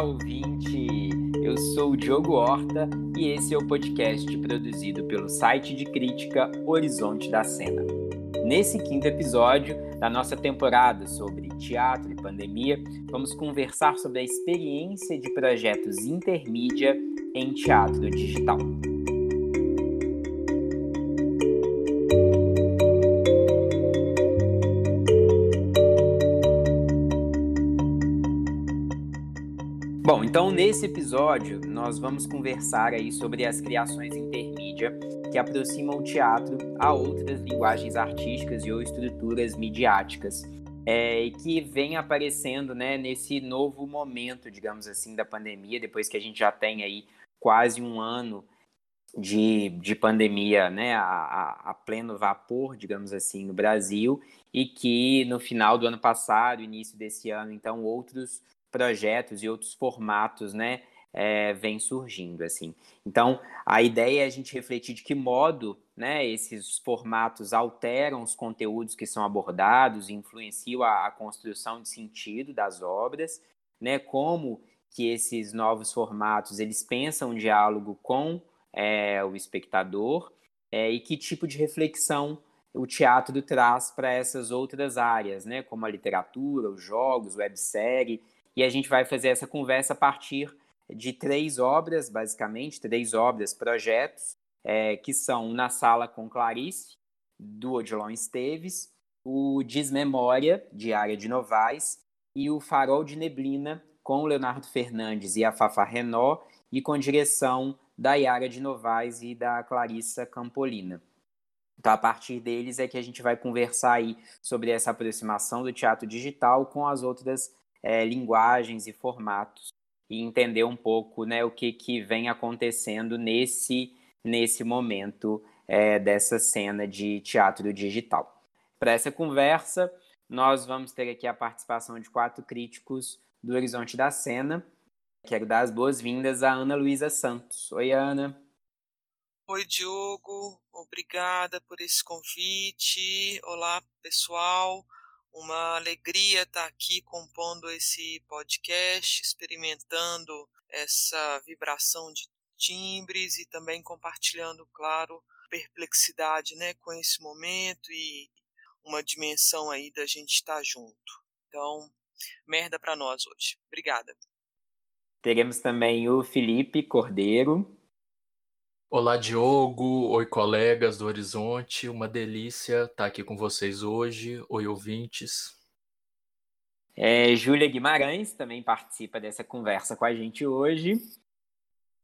Olá, ouvinte! Eu sou o Diogo Horta e esse é o podcast produzido pelo site de crítica Horizonte da Cena. Nesse quinto episódio da nossa temporada sobre teatro e pandemia, vamos conversar sobre a experiência de projetos intermídia em teatro digital. Nesse episódio nós vamos conversar aí sobre as criações intermídia que aproximam o teatro a outras linguagens artísticas e ou estruturas midiáticas é, e que vem aparecendo né, nesse novo momento, digamos assim, da pandemia, depois que a gente já tem aí quase um ano de, de pandemia né, a, a, pleno vapor, digamos assim, no Brasil, e que no final do ano passado, início desse ano, então, outros projetos e outros formatos, né, é, vem surgindo, assim. Então, a ideia é a gente refletir de que modo, né, esses formatos alteram os conteúdos que são abordados, influenciam a, a construção de sentido das obras, né, como que esses novos formatos, eles pensam um diálogo com é, o espectador é, e que tipo de reflexão o teatro traz para essas outras áreas, né, como a literatura, os jogos, websérie, e a gente vai fazer essa conversa a partir de três obras, basicamente, três obras, projetos, é, que são Na Sala com Clarice, do Odilon Esteves, o Desmemória, de Área de Novaes, e o Farol de Neblina, com Leonardo Fernandes e a Fafa Renó, e com direção da Yara de Novaes e da Clarissa Campolina. Então, a partir deles é que a gente vai conversar aí sobre essa aproximação do teatro digital com as outras é, linguagens e formatos e entender um pouco né, o que, que vem acontecendo nesse, nesse momento é, dessa cena de teatro digital. Para essa conversa, nós vamos ter aqui a participação de quatro críticos do Horizonte da Cena. Quero dar as boas-vindas à Ana Luísa Santos. Oi, Ana. Oi, Diogo. Obrigada por esse convite. Olá, pessoal. Uma alegria estar aqui compondo esse podcast, experimentando essa vibração de timbres e também compartilhando, claro, perplexidade, né, com esse momento e uma dimensão aí da gente estar junto. Então, merda para nós hoje. Obrigada. Teremos também o Felipe Cordeiro, Olá, Diogo. Oi, colegas do Horizonte. Uma delícia estar aqui com vocês hoje. Oi, ouvintes. É, Júlia Guimarães também participa dessa conversa com a gente hoje.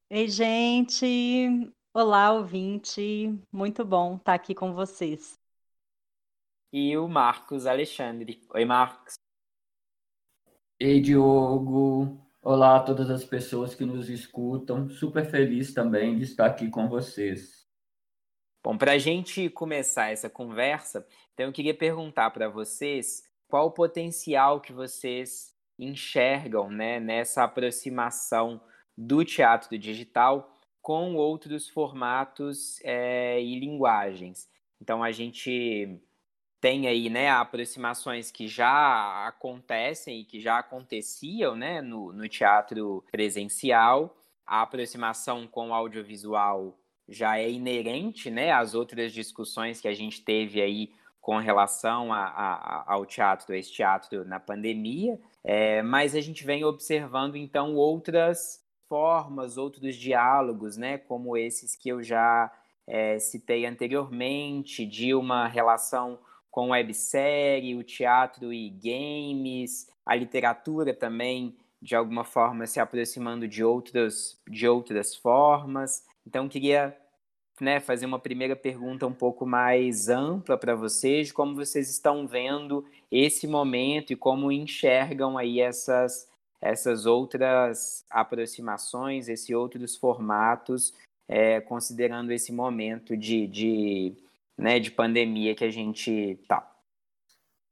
Ei, gente. Olá, ouvinte. Muito bom estar aqui com vocês. E o Marcos Alexandre. Oi, Marcos. Ei, Diogo. Olá a todas as pessoas que nos escutam. Super feliz também de estar aqui com vocês. Bom, para a gente começar essa conversa, então eu queria perguntar para vocês qual o potencial que vocês enxergam né, nessa aproximação do teatro digital com outros formatos é, e linguagens. Então a gente tem aí né, aproximações que já acontecem e que já aconteciam né, no, no teatro presencial. A aproximação com o audiovisual já é inerente né, às outras discussões que a gente teve aí com relação a, a, ao teatro, esse teatro na pandemia, é, mas a gente vem observando então outras formas, outros diálogos, né, como esses que eu já é, citei anteriormente, de uma relação com websérie, o teatro e games, a literatura também, de alguma forma, se aproximando de outras, de outras formas. Então, queria né, fazer uma primeira pergunta um pouco mais ampla para vocês, como vocês estão vendo esse momento e como enxergam aí essas, essas outras aproximações, esses outros formatos, é, considerando esse momento de, de né, de pandemia que a gente tá?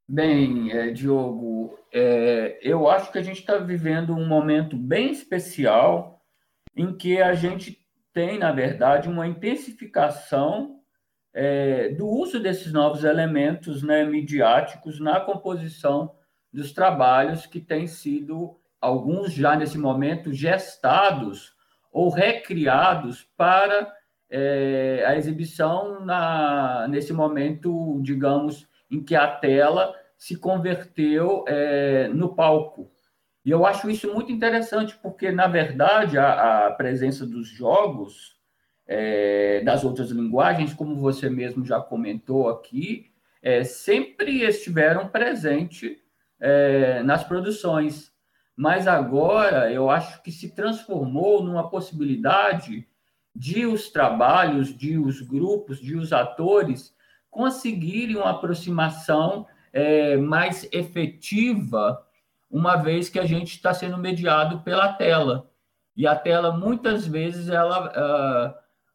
Bem, é, Diogo, é, eu acho que a gente está vivendo um momento bem especial em que a gente tem, na verdade, uma intensificação é, do uso desses novos elementos né, midiáticos na composição dos trabalhos que têm sido alguns já nesse momento gestados ou recriados para é, a exibição na, nesse momento, digamos, em que a tela se converteu é, no palco. E eu acho isso muito interessante, porque, na verdade, a, a presença dos jogos, é, das outras linguagens, como você mesmo já comentou aqui, é, sempre estiveram presentes é, nas produções. Mas agora eu acho que se transformou numa possibilidade de os trabalhos, de os grupos, de os atores conseguirem uma aproximação é, mais efetiva, uma vez que a gente está sendo mediado pela tela. E a tela, muitas vezes, ela uh,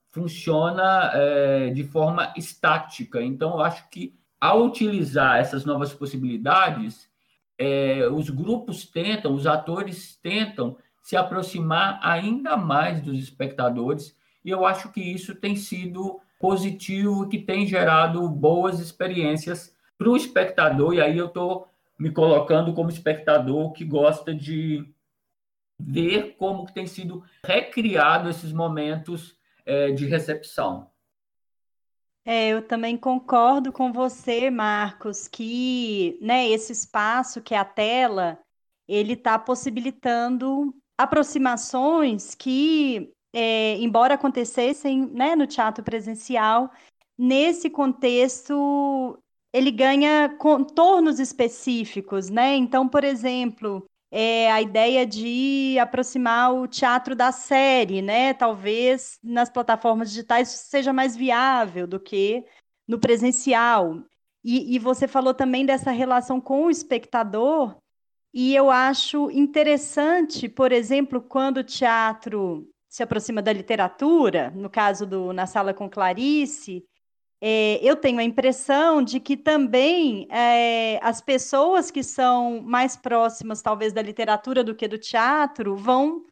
funciona uh, de forma estática. Então, eu acho que, ao utilizar essas novas possibilidades, uh, os grupos tentam, os atores tentam se aproximar ainda mais dos espectadores e eu acho que isso tem sido positivo que tem gerado boas experiências para o espectador, e aí eu estou me colocando como espectador que gosta de ver como tem sido recriado esses momentos é, de recepção. É, eu também concordo com você, Marcos, que né, esse espaço que é a tela, ele está possibilitando aproximações que é, embora acontecessem né, no teatro presencial, nesse contexto ele ganha contornos específicos, né? Então, por exemplo, é, a ideia de aproximar o teatro da série, né? Talvez nas plataformas digitais seja mais viável do que no presencial. E, e você falou também dessa relação com o espectador, e eu acho interessante, por exemplo, quando o teatro se aproxima da literatura, no caso do Na Sala com Clarice, é, eu tenho a impressão de que também é, as pessoas que são mais próximas, talvez, da literatura do que do teatro, vão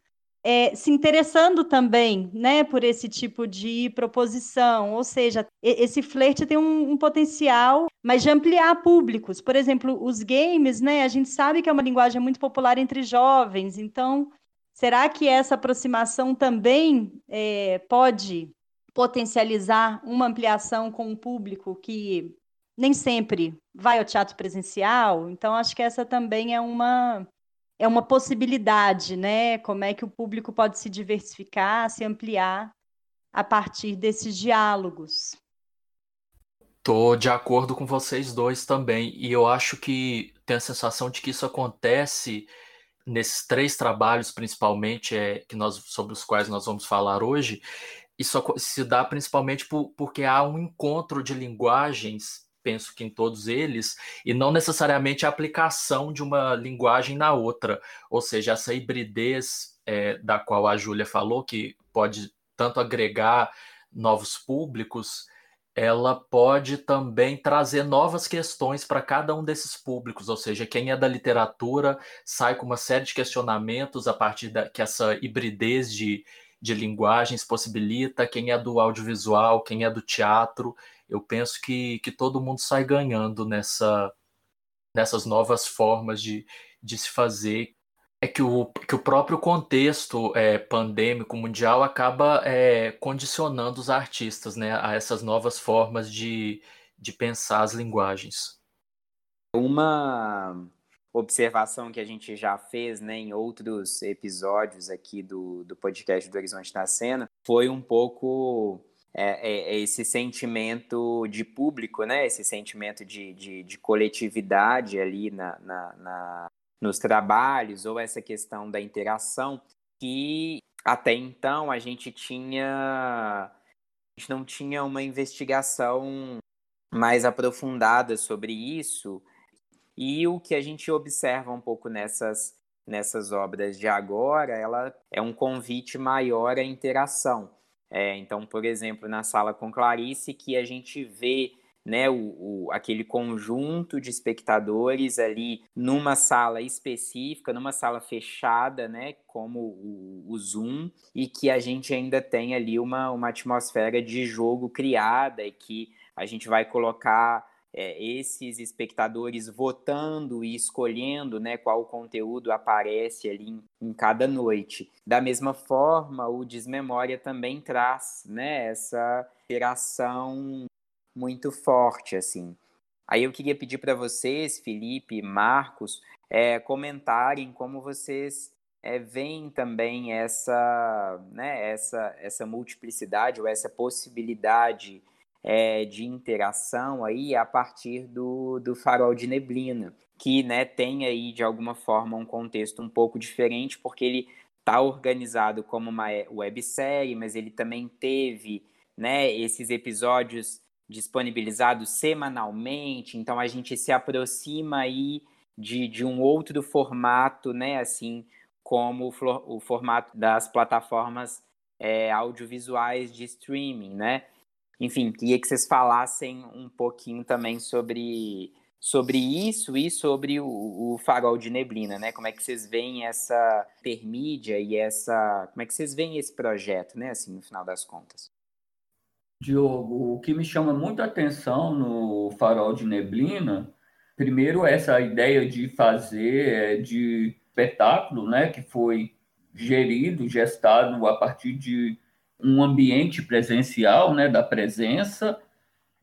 é, se interessando também né, por esse tipo de proposição. Ou seja, esse flerte tem um, um, potencial, mas de ampliar públicos. Por exemplo, os games, né, a gente sabe que é uma linguagem muito popular entre jovens, então Será que essa aproximação também é, pode potencializar uma ampliação com um público que nem sempre vai ao teatro presencial? Então, acho que essa também é uma, é uma possibilidade, né? Como é que o público pode se diversificar, se ampliar a partir desses diálogos. Tô de acordo com vocês dois também, e eu acho que tenho a sensação de que isso acontece nesses três trabalhos, principalmente, é, que nós, sobre os quais nós vamos falar hoje, isso se dá principalmente por, porque há um encontro de linguagens, penso que em todos eles, e não necessariamente a aplicação de uma linguagem na outra, ou seja, essa hibridez é, da qual a Júlia falou, que pode tanto agregar novos públicos, ela pode também trazer novas questões para cada um desses públicos, ou seja, quem é da literatura sai com uma série de questionamentos a partir da que essa hibridez de, de linguagens possibilita, quem é do audiovisual, quem é do teatro, eu penso que, que todo mundo sai ganhando nessa, nessas novas formas de, de se fazer é que o, que o próprio contexto é, pandêmico mundial acaba é, condicionando os artistas né, a essas novas formas de, de pensar as linguagens. Uma observação que a gente já fez né, em outros episódios aqui do, do podcast do Horizonte na Cena foi um pouco é, é, é esse sentimento de público, né, esse sentimento de, de, de coletividade ali na, na, na nos trabalhos ou essa questão da interação que até então a gente tinha a gente não tinha uma investigação mais aprofundada sobre isso. E o que a gente observa um pouco nessas nessas obras de agora ela é um convite maior à interação. É, então por exemplo na sala com Clarice que a gente vê né, o, o, aquele conjunto de espectadores ali numa sala específica, numa sala fechada, né, como o, o Zoom, e que a gente ainda tem ali uma, uma atmosfera de jogo criada e que a gente vai colocar é, esses espectadores votando e escolhendo né, qual conteúdo aparece ali em, em, cada noite. Da mesma forma, o Desmemória também traz né, essa interação muito forte. assim. Aí eu queria pedir para vocês, Felipe Marcos, é, comentarem como vocês é, veem também essa, né, essa, essa multiplicidade ou essa possibilidade é, de interação aí a partir do, do farol de neblina, que né, tem aí de alguma forma um contexto um pouco diferente, porque ele está organizado como uma websérie, mas ele também teve né, esses episódios disponibilizados semanalmente, então a gente se aproxima aí de, de um outro formato, né, assim, como o, o formato das plataformas é, audiovisuais de streaming, né? enfim, queria que vocês falassem um pouquinho também sobre, sobre isso e sobre o, o, farol de neblina, né? Como é que vocês veem essa intermídia e essa. Como é que vocês veem esse projeto, né? Assim, no final das contas. Diogo, o que me chama muito atenção no farol de neblina, primeiro essa ideia de fazer é, de espetáculo, né? Que foi gerido, gestado a partir de um ambiente presencial, né, da presença,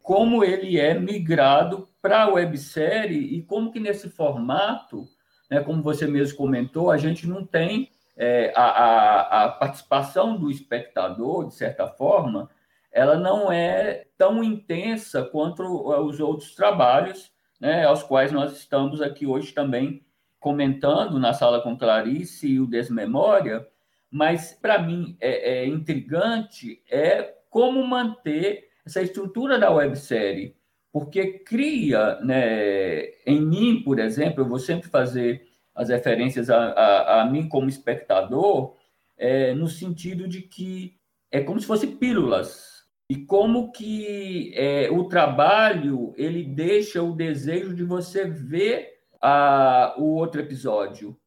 como ele é migrado para a websérie e como que nesse formato, né, como você mesmo comentou, a gente não tem é, a, a, a participação do espectador, de certa forma, ela não é tão intensa quanto os outros trabalhos, né, aos quais nós estamos aqui hoje também comentando na sala com Clarice e o Desmemória, mas para mim é, é, intrigante é como manter essa estrutura da websérie, porque cria, né, em mim, por exemplo, eu vou sempre fazer as referências a, a, a mim como espectador, é, no sentido de que é como se fossem pílulas e como que é, o trabalho ele deixa o desejo de você ver a, o outro episódio,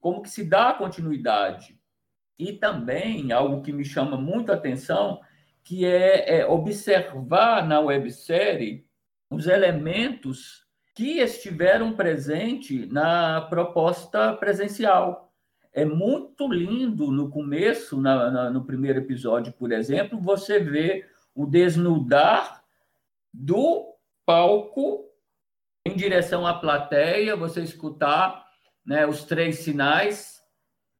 como que se dá a continuidade. E também algo que me chama muito a atenção, que é, é observar na websérie os elementos que estiveram presentes na proposta presencial. É muito lindo no começo, na, na, no primeiro episódio, por exemplo, você vê o desnudar do palco em direção à plateia, você escutar né, os três sinais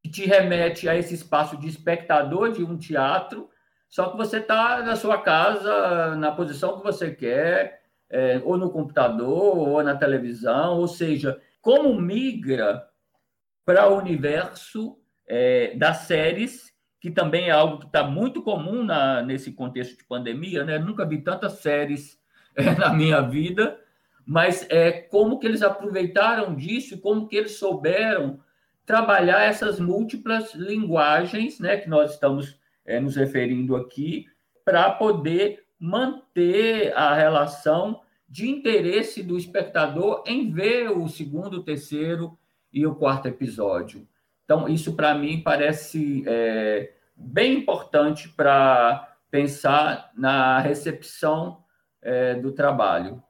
que te remete a esse espaço de espectador de um teatro, só que você está na sua casa, na posição que você quer, é, ou no computador, ou na televisão, ou seja, como migra para o universo é, das séries, que também é algo que está muito comum na, nesse contexto de pandemia, né? Nunca vi tantas séries é, na minha vida, mas é como que eles aproveitaram disso e como que eles souberam trabalhar essas múltiplas linguagens, né, que nós estamos é, nos referindo aqui, para poder manter a relação de interesse do espectador em ver o segundo, o terceiro e o quarto episódio. Então, isso para mim parece é, bem importante para pensar na recepção é, do trabalho.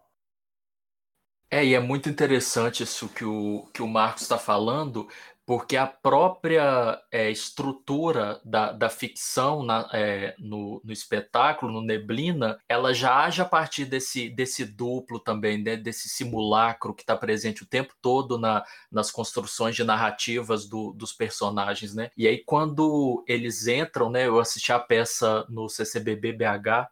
É, e é muito interessante isso que o, que o Marcos está falando, porque a própria é, estrutura da, da ficção na, é, no, no, espetáculo, no Neblina, ela já age a partir desse, desse duplo também, né, desse simulacro que está presente o tempo todo na, nas construções de narrativas do, dos personagens. Né? E aí, quando eles entram, né, eu assisti a peça no CCBB BH,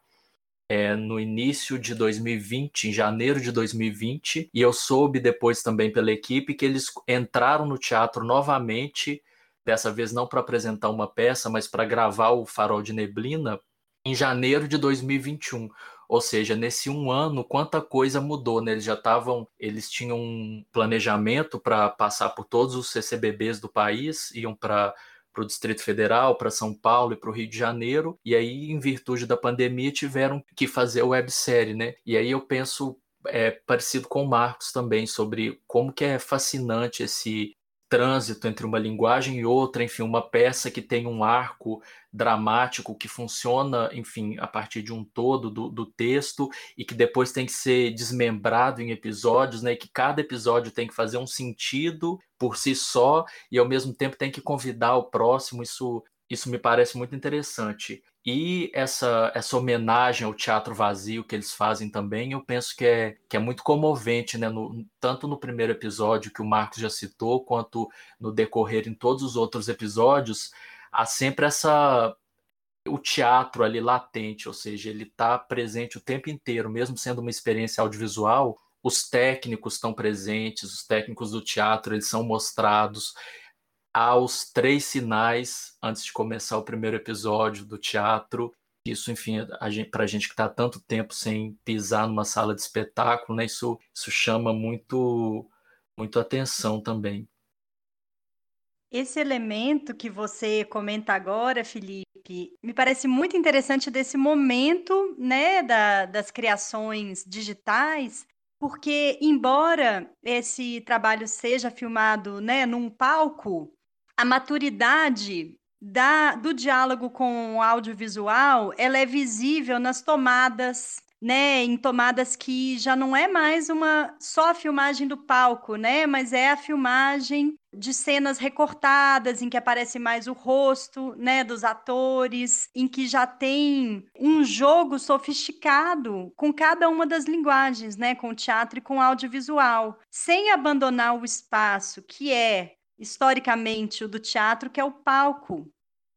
é, no início de 2020, em janeiro de 2020, e eu soube depois também pela equipe que eles entraram no teatro novamente, dessa vez não para apresentar uma peça, mas para gravar o Farol de Neblina, em janeiro de 2021. Ou seja, nesse um ano, quanta coisa mudou, né? Eles já estavam, eles tinham um planejamento para passar por todos os CCBBs do país, iam para para o Distrito Federal, para São Paulo e para o Rio de Janeiro, e aí, em virtude da pandemia, tiveram que fazer a websérie, né? E aí eu penso é, parecido com o Marcos também, sobre como que é fascinante esse trânsito entre uma linguagem e outra, enfim, uma peça que tem um arco dramático que funciona, enfim, a partir de um todo do, do texto e que depois tem que ser desmembrado em episódios, né? E que cada episódio tem que fazer um sentido por si só e ao mesmo tempo tem que convidar o próximo. Isso, isso me parece muito interessante. E essa, essa homenagem ao teatro vazio que eles fazem também, eu penso que é, que é muito comovente, né? No, tanto no primeiro episódio que o Marcos já citou, quanto no decorrer em todos os outros episódios, há sempre essa o teatro ali latente, ou seja, ele está presente o tempo inteiro, mesmo sendo uma experiência audiovisual, os técnicos estão presentes, os técnicos do teatro, eles são mostrados aos três sinais antes de começar o primeiro episódio do teatro. Isso, enfim, para a gente que está tanto tempo sem pisar numa sala de espetáculo, né, isso, isso chama muito, muito atenção também. Esse elemento que você comenta agora, Felipe, me parece muito interessante desse momento, né, da, das criações digitais, porque embora esse trabalho seja filmado, né, num palco, a maturidade da, do diálogo com o audiovisual, ela é visível nas tomadas, né, em tomadas que já não é mais uma só a filmagem do palco, né, mas é a filmagem de cenas recortadas em que aparece mais o rosto, né, dos atores, em que já tem um jogo sofisticado com cada uma das linguagens, né, com o teatro e com o audiovisual, sem abandonar o espaço que é historicamente o do teatro, que é o palco.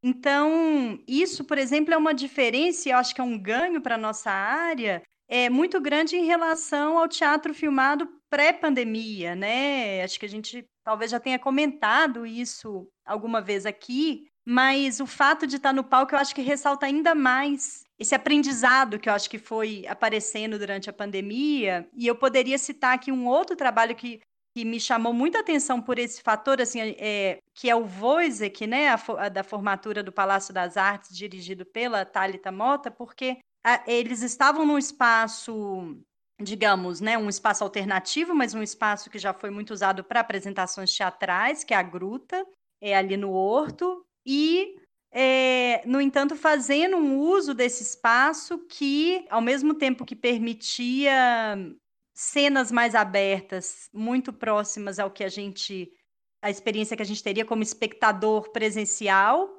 Então, isso, por exemplo, é uma diferença, e eu acho que é um ganho para a nossa área, é muito grande em relação ao teatro filmado pré-pandemia, né? Acho que a gente talvez já tenha comentado isso alguma vez aqui, mas o fato de estar no palco eu acho que ressalta ainda mais esse aprendizado que eu acho que foi aparecendo durante a pandemia. E eu poderia citar aqui um outro trabalho que que me chamou muita atenção por esse fator, assim, é, que é o Wojciech, né, a, a, da formatura do Palácio das Artes, dirigido pela Thalita Mota, porque a, eles estavam num espaço, digamos, né, um espaço alternativo, mas um espaço que já foi muito usado para apresentações teatrais, que é a Gruta, é ali no Horto, e é, no entanto, fazendo um uso desse espaço que, ao mesmo tempo que permitia cenas mais abertas, muito próximas ao que a gente a experiência que a gente teria como espectador presencial,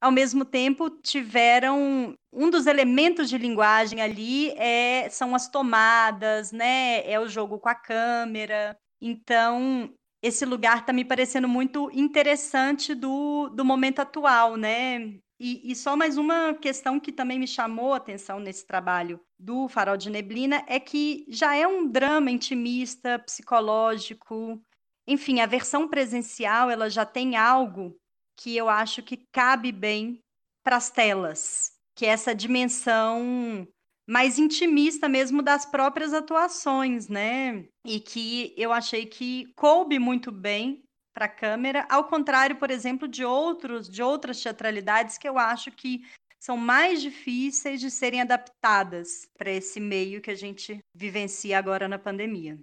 ao mesmo tempo tiveram um dos elementos de linguagem ali é são as tomadas, né? É o jogo com a câmera. Então, esse lugar está me parecendo muito interessante do, do momento atual, né? E, e, só mais uma questão que também me chamou a atenção nesse trabalho do Farol de Neblina é que já é um drama intimista, psicológico. Enfim, a versão presencial ela já tem algo que eu acho que cabe bem para as telas, que é essa dimensão mais intimista mesmo das próprias atuações, né? E que eu achei que coube muito bem para a câmera, ao contrário, por exemplo, de outros, de outras teatralidades que eu acho que são mais difíceis de serem adaptadas para esse meio que a gente vivencia agora na pandemia.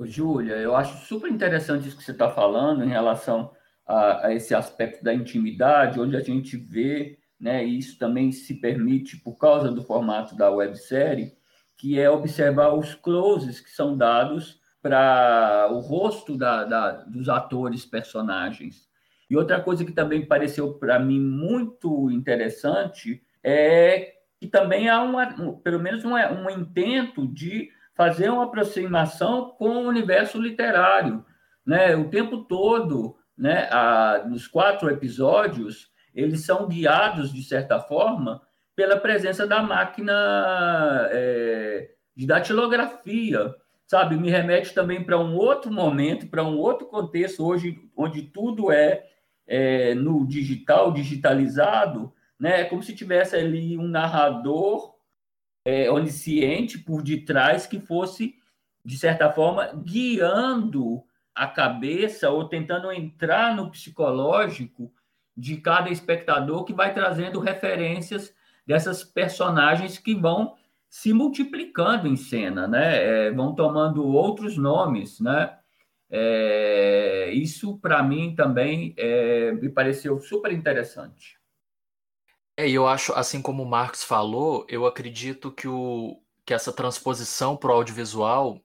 Júlia, eu acho super interessante isso que você está falando em relação a, a, esse aspecto da intimidade, onde a gente vê, né, e isso também se permite por causa do formato da websérie, que é observar os closes que são dados para o rosto da, da, dos atores, personagens. E outra coisa que também pareceu para mim muito interessante é que também há uma, pelo menos um, um intento de fazer uma aproximação com o universo literário, né? O tempo todo, né? A, nos quatro episódios, eles são guiados de certa forma pela presença da máquina é, de datilografia sabe? Me remete também para um outro momento, para um outro contexto, hoje, onde tudo é, é, no digital, digitalizado, né? É como se tivesse ali um narrador é, onisciente por detrás que fosse, de certa forma, guiando a cabeça ou tentando entrar no psicológico de cada espectador que vai trazendo referências dessas personagens que vão se multiplicando em cena, né? É, vão tomando outros nomes, né? É, isso, para mim, também é, me pareceu super interessante. É, eu acho, assim como o Marcos falou, eu acredito que, o, que essa transposição para o audiovisual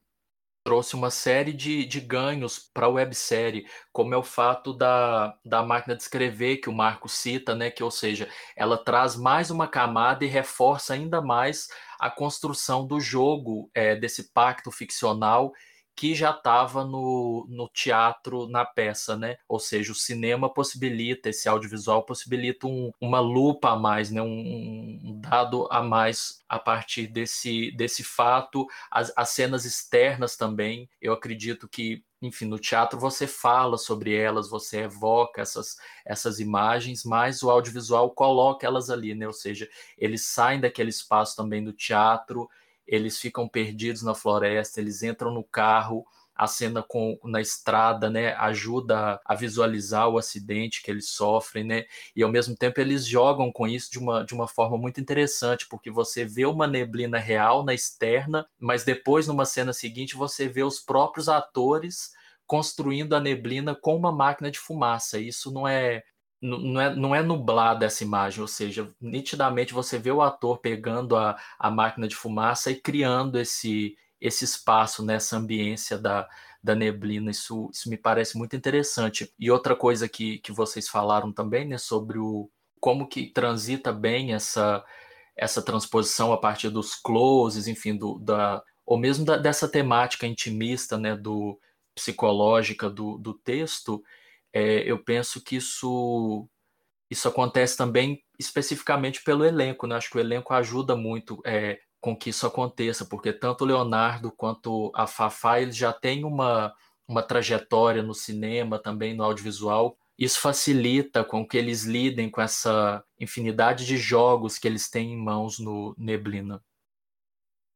trouxe uma série de, de ganhos para a websérie, como é o fato da, da máquina de escrever que o Marco cita, né? Que, ou seja, ela traz mais uma camada e reforça ainda mais a construção do jogo, é, desse pacto ficcional que já estava no, no teatro, na peça, né? Ou seja, o cinema possibilita, esse audiovisual possibilita um, uma lupa a mais, né? Um, um, dado a mais a partir desse, desse fato. As, as cenas externas também, eu acredito que enfim, no teatro você fala sobre elas, você evoca essas, essas imagens, mas o audiovisual coloca elas ali, né? Ou seja, eles saem daquele espaço também do teatro eles ficam perdidos na floresta, eles entram no carro, a cena com, na estrada, né, ajuda a visualizar o acidente que eles sofrem, né, e ao mesmo tempo eles jogam com isso de uma, de uma forma muito interessante, porque você vê uma neblina real na externa, mas depois, numa cena seguinte, você vê os próprios atores construindo a neblina com uma máquina de fumaça. Isso não é não é, não é nublada essa imagem, ou seja, nitidamente você vê o ator pegando a, a máquina de fumaça e criando esse, esse espaço nessa ambiência da, da neblina. Isso, isso me parece muito interessante. E outra coisa que, que vocês falaram também, né, sobre o como que transita bem essa, essa transposição a partir dos closes, enfim, do, da, ou mesmo da, dessa temática intimista, né, do psicológica do, do texto, é, eu penso que isso, isso acontece também especificamente pelo elenco, né? Acho que o elenco ajuda muito é, com que isso aconteça, porque tanto o Leonardo quanto a Fafá eles já têm uma, uma trajetória no cinema, também no audiovisual. Isso facilita com que eles lidem com essa infinidade de jogos que eles têm em mãos no Neblina.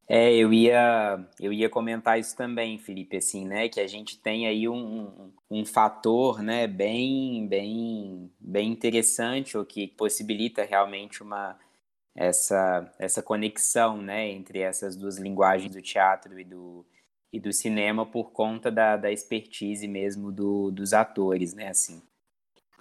É, eu ia, eu ia comentar isso também, Felipe, assim, né, que a gente tem aí um, um, fator, né, bem, bem, bem interessante, o que possibilita realmente uma, essa, essa conexão, né, entre essas duas linguagens do teatro e do, e do cinema por conta da, da expertise mesmo do, dos atores, né, assim.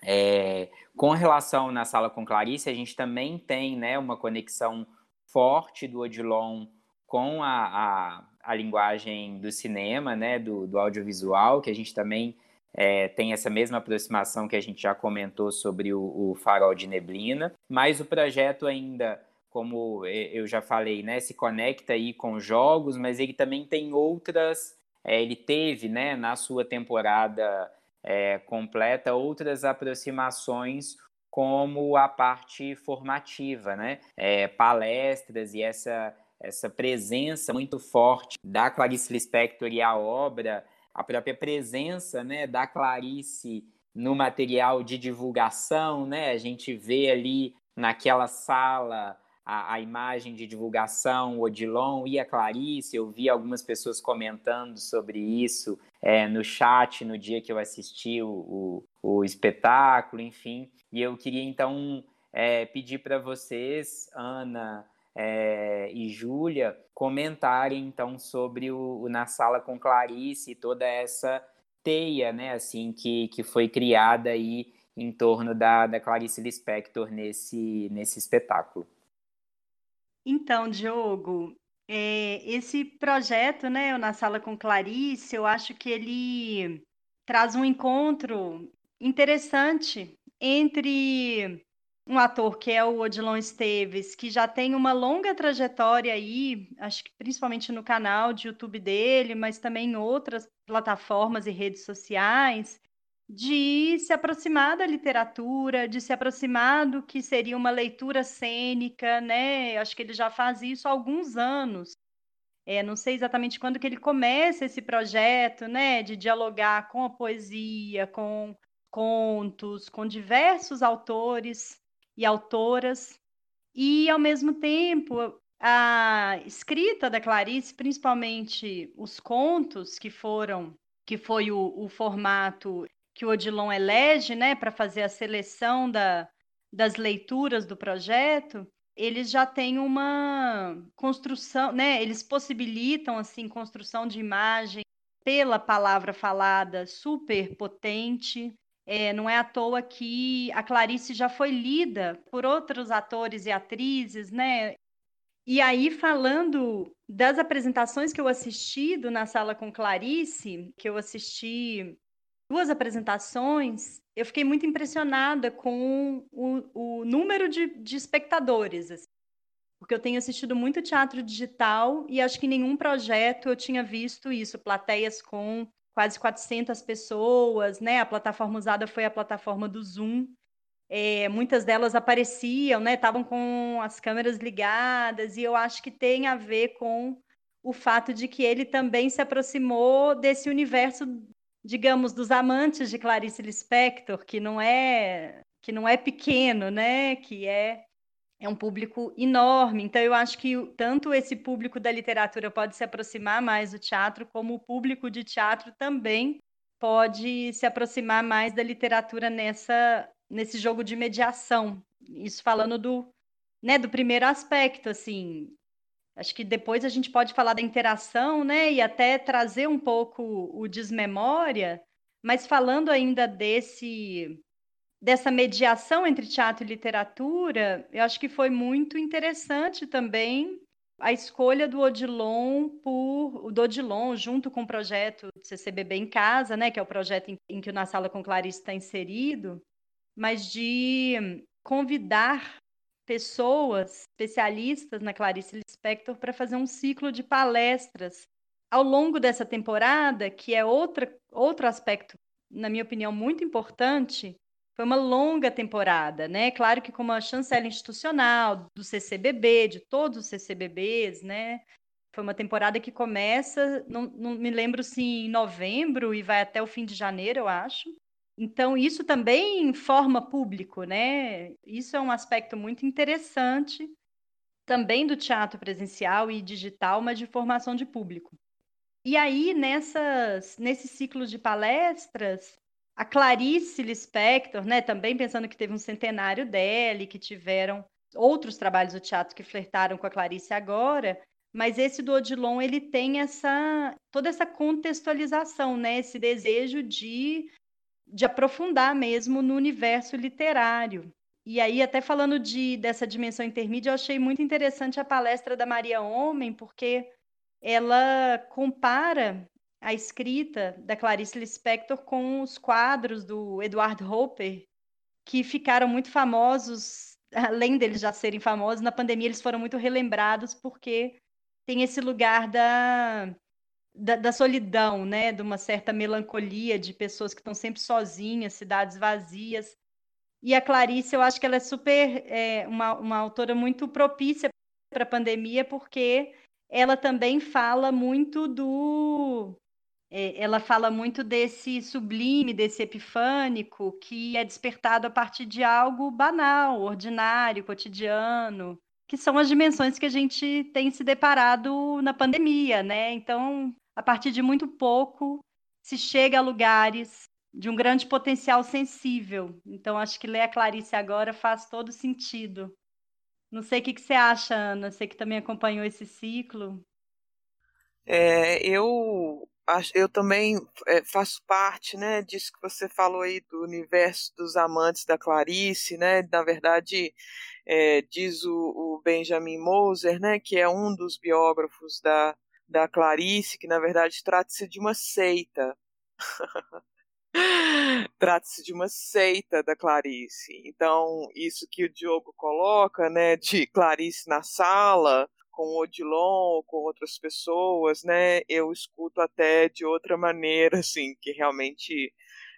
É, com relação na sala com Clarice, a gente também tem, né, uma conexão forte do Odilon com a, a, a linguagem do cinema, né, do, do audiovisual, que a gente também é, tem essa mesma aproximação que a gente já comentou sobre o, o, farol de neblina, mas o projeto ainda, como eu já falei, né, se conecta aí com jogos, mas ele também tem outras, é, ele teve, né, na sua temporada é, completa, outras aproximações como a parte formativa, né, é, palestras e essa essa presença muito forte da Clarice Lispector e a obra, a própria presença né, da Clarice no material de divulgação, né? A gente vê ali naquela sala a, a, imagem de divulgação, o Odilon e a Clarice. Eu vi algumas pessoas comentando sobre isso é, no chat no dia que eu assisti o, o, o espetáculo, enfim. E eu queria então é, pedir para vocês, Ana, é, e Júlia comentarem então sobre o, o, Na Sala com Clarice e toda essa teia, né, assim, que, que foi criada aí em torno da, da Clarice Lispector nesse, nesse espetáculo. Então, Diogo, é, esse projeto, né, o Na Sala com Clarice, eu acho que ele traz um encontro interessante entre um ator que é o Odilon Esteves, que já tem uma longa trajetória aí, acho que principalmente no canal de YouTube dele, mas também em outras plataformas e redes sociais, de se aproximar da literatura, de se aproximar do que seria uma leitura cênica, né? Acho que ele já faz isso há alguns anos. É, não sei exatamente quando que ele começa esse projeto, né, de dialogar com a poesia, com contos, com diversos autores e autoras. E, ao mesmo tempo, a escrita da Clarice, principalmente os contos que foram, que foi o, o formato que o Odilon elege, né, para fazer a seleção da, das leituras do projeto, eles já têm uma construção, né, eles possibilitam, assim, construção de imagem pela palavra falada super potente. É, não é à toa que a Clarice já foi lida por outros atores e atrizes, né? E aí, falando das apresentações que eu assisti do Na Sala com Clarice, que eu assisti duas apresentações, eu fiquei muito impressionada com o, o número de, de espectadores. Assim porque eu tenho assistido muito teatro digital e acho que em nenhum projeto eu tinha visto isso, plateias com quase 400 pessoas, né? A plataforma usada foi a plataforma do Zoom. É, muitas delas apareciam, né? Estavam com as câmeras ligadas e eu acho que tem a ver com o fato de que ele também se aproximou desse universo, digamos, dos amantes de Clarice Lispector, que não é que não é pequeno, né? Que é é um público enorme. Então, eu acho que tanto esse público da literatura pode se aproximar mais do teatro, como o público de teatro também pode se aproximar mais da literatura nessa, nesse jogo de mediação. Isso falando do, né, do primeiro aspecto, assim. Acho que depois a gente pode falar da interação, né, e até trazer um pouco o desmemória, mas falando ainda desse dessa mediação entre teatro e literatura, eu acho que foi muito interessante também a escolha do Odilon por o do Odilon junto com o projeto CCBB em casa, né, que é o projeto em, em que o Na Sala com Clarice está inserido, mas de convidar pessoas especialistas na Clarice Lispector para fazer um ciclo de palestras ao longo dessa temporada, que é outra, outro aspecto, na minha opinião, muito importante, foi uma longa temporada, né? Claro que como a chancela institucional do CCBB, de todos os CCBBs, né? Foi uma temporada que começa, não, não me lembro se em novembro e vai até o fim de janeiro, eu acho. Então, isso também forma público, né? Isso é um aspecto muito interessante também do teatro presencial e digital, mas de formação de público. E aí, nessas, nesse ciclo de palestras, a Clarice Lispector, né, também pensando que teve um centenário dela e que tiveram outros trabalhos do teatro que flertaram com a Clarice agora, mas esse do Odilon ele tem essa toda essa contextualização, né, esse desejo de de aprofundar mesmo no universo literário. E aí até falando de dessa dimensão intermídia, eu achei muito interessante a palestra da Maria Homem, porque ela compara a escrita da Clarice Lispector com os quadros do Edward Hopper, que ficaram muito famosos, além deles já serem famosos, na pandemia eles foram muito relembrados porque tem esse lugar da, da, da solidão, né? de uma certa melancolia de pessoas que estão sempre sozinhas, cidades vazias. E a Clarice, eu acho que ela é super é, uma, uma autora muito propícia para a pandemia, porque ela também fala muito do é, ela fala muito desse sublime, desse epifânico, que é despertado a partir de algo banal, ordinário, cotidiano, que são as dimensões que a gente tem se deparado na pandemia, né? Então, a partir de muito pouco, se chega a lugares de um grande potencial sensível. Então, acho que ler a Clarice agora faz todo sentido. Não sei o que, você acha, Ana, você que também acompanhou esse ciclo. É, eu eu também é, faço parte, né, disso que você falou aí do universo dos amantes da Clarice, né, na verdade, é, diz o, o, Benjamin Moser, né, que é um dos biógrafos da, da Clarice, que na verdade trata-se de uma seita. trata-se de uma seita da Clarice. Então, isso que o Diogo coloca, né, de Clarice na sala, com o Odilon ou com outras pessoas, né, eu escuto até de outra maneira, assim, que realmente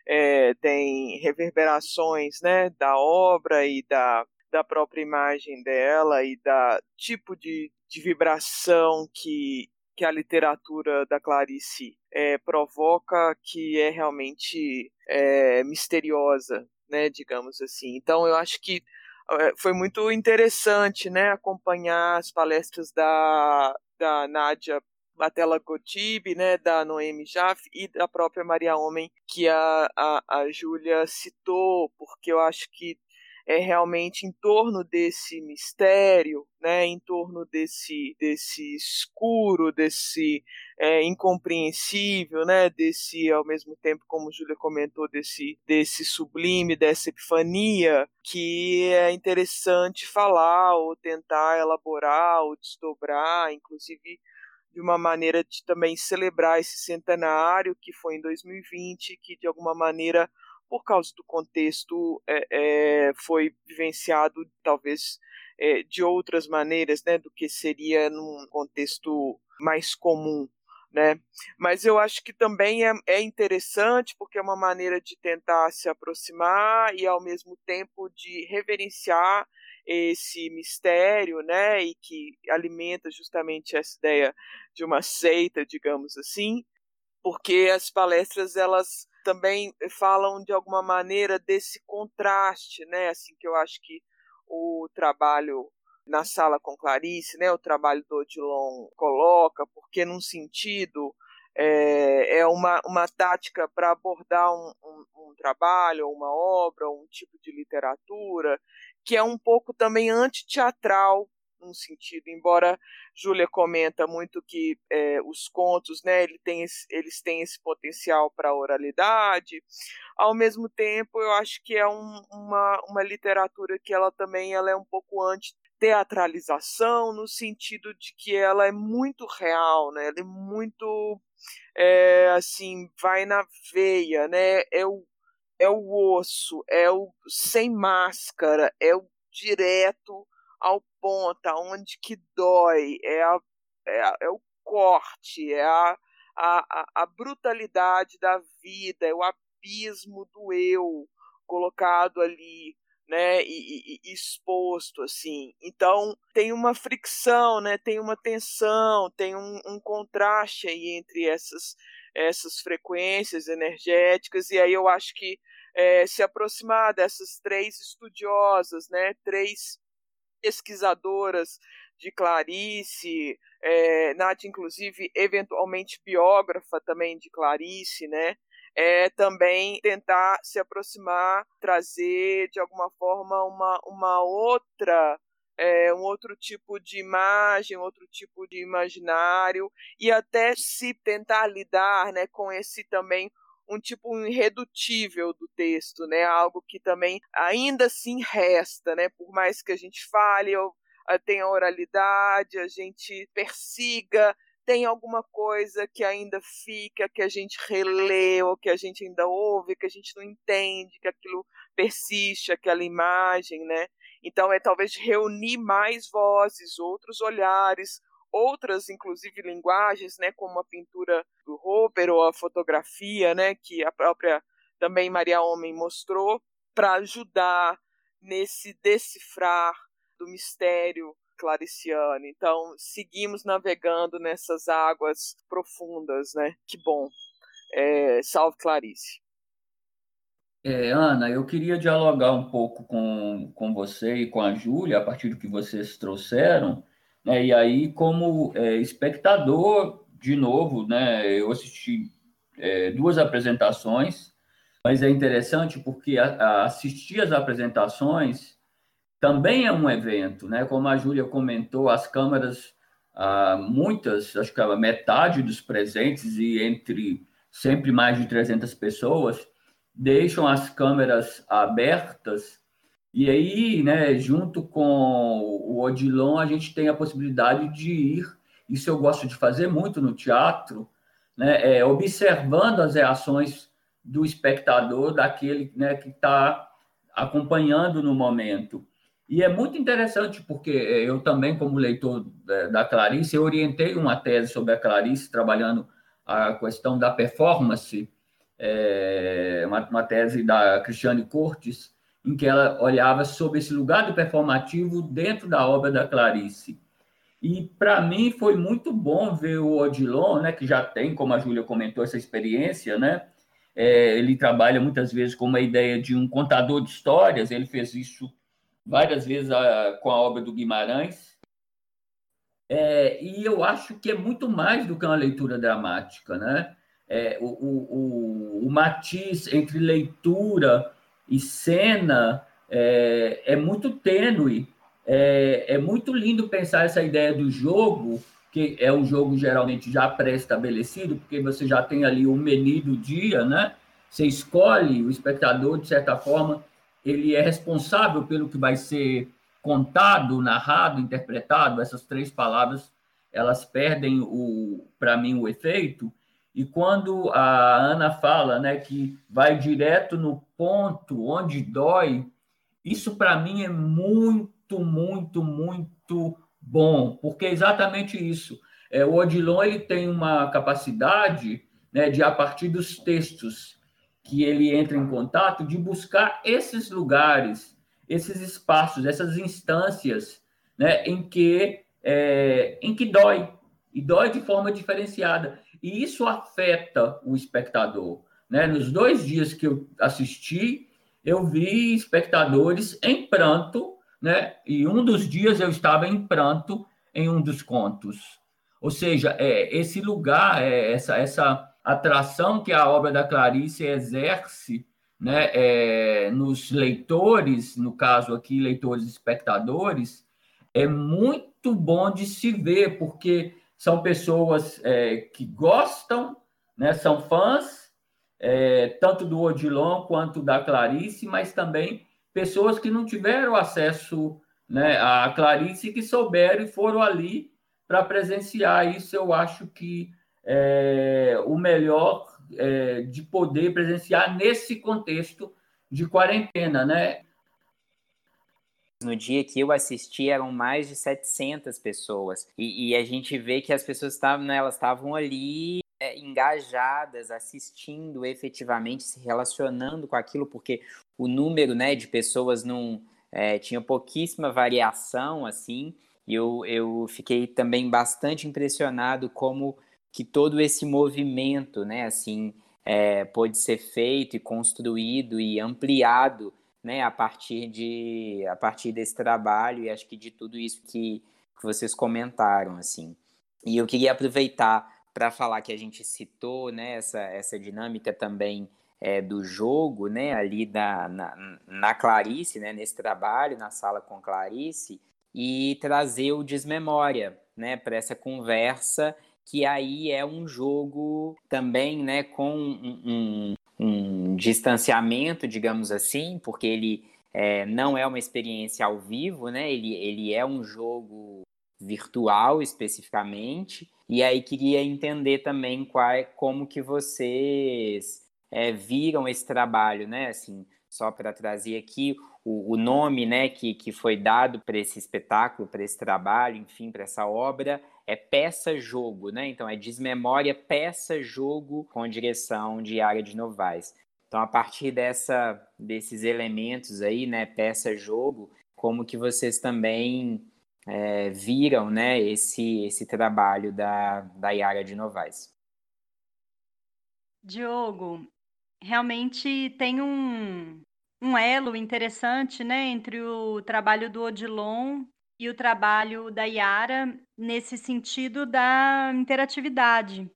é, tem reverberações, né, da obra e da, da própria imagem dela e da tipo de, de vibração que, que a literatura da Clarice é, provoca, que é realmente é, misteriosa, né, digamos assim. Então, eu acho que foi muito interessante, né, acompanhar as palestras da, da Nádia Batella Gotib, né, da Noemi Jaff e da própria Maria Homem, que a, a, a Júlia citou, porque eu acho que é realmente em torno desse mistério, né, em torno desse, desse escuro, desse é, incompreensível, né, desse, ao mesmo tempo, como Júlia comentou, desse, desse sublime, dessa epifania, que é interessante falar ou tentar elaborar ou desdobrar, inclusive de uma maneira de também celebrar esse centenário que foi em 2020, que de alguma maneira por causa do contexto, é, é, foi vivenciado talvez é, de outras maneiras, né, do que seria num contexto mais comum, né? Mas eu acho que também é, é interessante porque é uma maneira de tentar se aproximar e ao mesmo tempo de reverenciar esse mistério, né, e que alimenta justamente essa ideia de uma seita, digamos assim, porque as palestras elas também falam de alguma maneira desse contraste, né? Assim que eu acho que o trabalho na sala com Clarice, né? O trabalho do Odilon coloca, porque num sentido é, é uma, uma tática para abordar um, um, um trabalho, uma obra, um tipo de literatura que é um pouco também antiteatral num sentido, embora Júlia comenta muito que é, os contos, né, ele tem esse, eles têm esse potencial para oralidade, ao mesmo tempo eu acho que é um, uma, uma literatura que ela também ela é um pouco anti teatralização no sentido de que ela é muito real, né? Ela é muito é, assim vai na veia, né? É o é o osso, é o sem máscara, é o direto ao ponto, onde que dói, é, a, é, a, é o corte, é a, a, a brutalidade da vida, é o abismo do eu colocado ali, né, e, e, exposto assim. Então tem uma fricção, né, tem uma tensão, tem um, um contraste aí entre essas essas frequências energéticas e aí eu acho que é, se aproximar dessas três estudiosas, né, três pesquisadoras de Clarice, é, Nath, inclusive, eventualmente biógrafa também de Clarice, né? É também tentar se aproximar, trazer de alguma forma uma, uma outra é, um outro tipo de imagem, outro tipo de imaginário e até se tentar lidar, né, com esse também um tipo irredutível do texto, né? Algo que também ainda assim resta, né? Por mais que a gente fale, ou tenha oralidade, a gente persiga, tem alguma coisa que ainda fica, que a gente relê, ou que a gente ainda ouve, que a gente não entende, que aquilo persiste, aquela imagem, né? Então é talvez reunir mais vozes, outros olhares, outras, inclusive, linguagens, né, como a pintura do Roper ou a fotografia, né, que a própria também Maria Homem mostrou, para ajudar nesse decifrar do mistério clariciano. Então, seguimos navegando nessas águas profundas, né? Que bom. É, salve Clarice. É, Ana, eu queria dialogar um pouco com, com você e com a Júlia, a partir do que vocês trouxeram, né? E aí, como é, espectador, de novo, né, eu assisti é, duas apresentações, mas é interessante porque a, a assistir às apresentações também é um evento, né? Como a Júlia comentou, as câmeras, ah, muitas, acho que a metade dos presentes e entre sempre mais de 300 pessoas, deixam as câmeras abertas e aí, né, junto com o Odilon, a gente tem a possibilidade de ir, isso eu gosto de fazer muito no teatro, né, é, observando as reações do espectador, daquele né, que está acompanhando no momento. E é muito interessante, porque eu também, como leitor da Clarice, eu orientei uma tese sobre a Clarice, trabalhando a questão da performance, é, uma, uma tese da Cristiane Cortes, em que ela olhava sobre esse lugar do performativo dentro da obra da Clarice. E para mim foi muito bom ver o Odilon, né, que já tem, como a Júlia comentou, essa experiência, né? É, ele trabalha muitas vezes com uma ideia de um contador de histórias, ele fez isso várias vezes a, com a obra do Guimarães. É, e eu acho que é muito mais do que uma leitura dramática, né? É, o, o, o, o matiz entre leitura e cena é, é muito tênue. É, é muito lindo pensar essa ideia do jogo, que é um jogo geralmente já pré-estabelecido, porque você já tem ali o menu do dia, né? Você escolhe o espectador, de certa forma, ele é responsável pelo que vai ser contado, narrado, interpretado. Essas três palavras, elas perdem para mim, o efeito. E quando a Ana fala, né, que vai direto no ponto onde dói, isso para mim é muito, muito, muito bom, porque é exatamente isso. É, o Odilon ele tem uma capacidade né, de, a partir dos textos que ele entra em contato, de buscar esses lugares, esses espaços, essas instâncias né, em, que, é, em que dói, e dói de forma diferenciada. E isso afeta o espectador. Né? Nos dois dias que eu assisti, eu vi espectadores em pranto, né? E um dos dias eu estava em pranto em um dos contos. Ou seja, é, esse lugar, é, essa, essa atração que a obra da Clarice exerce né, é, nos leitores, no caso aqui, leitores espectadores, é muito bom de se ver, porque são pessoas é, que gostam, né, são fãs, é, tanto do Odilon quanto da Clarice, mas também pessoas que não tiveram acesso né, à Clarice que souberam e foram ali para presenciar isso. Eu acho que é o melhor é, de poder presenciar nesse contexto de quarentena, né? No dia que eu assisti eram mais de 700 pessoas. E, e a gente vê que as pessoas estavam, né, elas estavam ali é, engajadas, assistindo efetivamente, se relacionando com aquilo, porque o número né, de pessoas não é, tinha pouquíssima variação, assim, e eu, eu fiquei também bastante impressionado como que todo esse movimento, né, assim, é, pôde ser feito e construído e ampliado, né, a partir de a partir desse trabalho e acho que de tudo isso que, que vocês comentaram, assim. E eu queria aproveitar para falar que a gente citou né, essa, essa dinâmica também é, do jogo, né, ali da, na, na Clarice, né, nesse trabalho, na sala com Clarice, e trazer o Desmemória né, para essa conversa, que aí é um jogo também né, com um, um, um distanciamento, digamos assim, porque ele é, não é uma experiência ao vivo, né, ele, ele é um jogo virtual especificamente, e aí queria entender também qual, é, como que vocês é, viram esse trabalho, né? Assim, só para trazer aqui o, o, nome, né, que, que foi dado para esse espetáculo, para esse trabalho, enfim, para essa obra, é peça-jogo, né? Então é Desmemória Peça-Jogo com direção de Área de Novaes. Então, a partir dessa, desses elementos aí, né, peça-jogo, como que vocês também é, viram né, esse, esse trabalho da, da Yara de Novaes. Diogo, realmente tem um, um elo interessante né, entre o trabalho do Odilon e o trabalho da Yara nesse sentido da interatividade,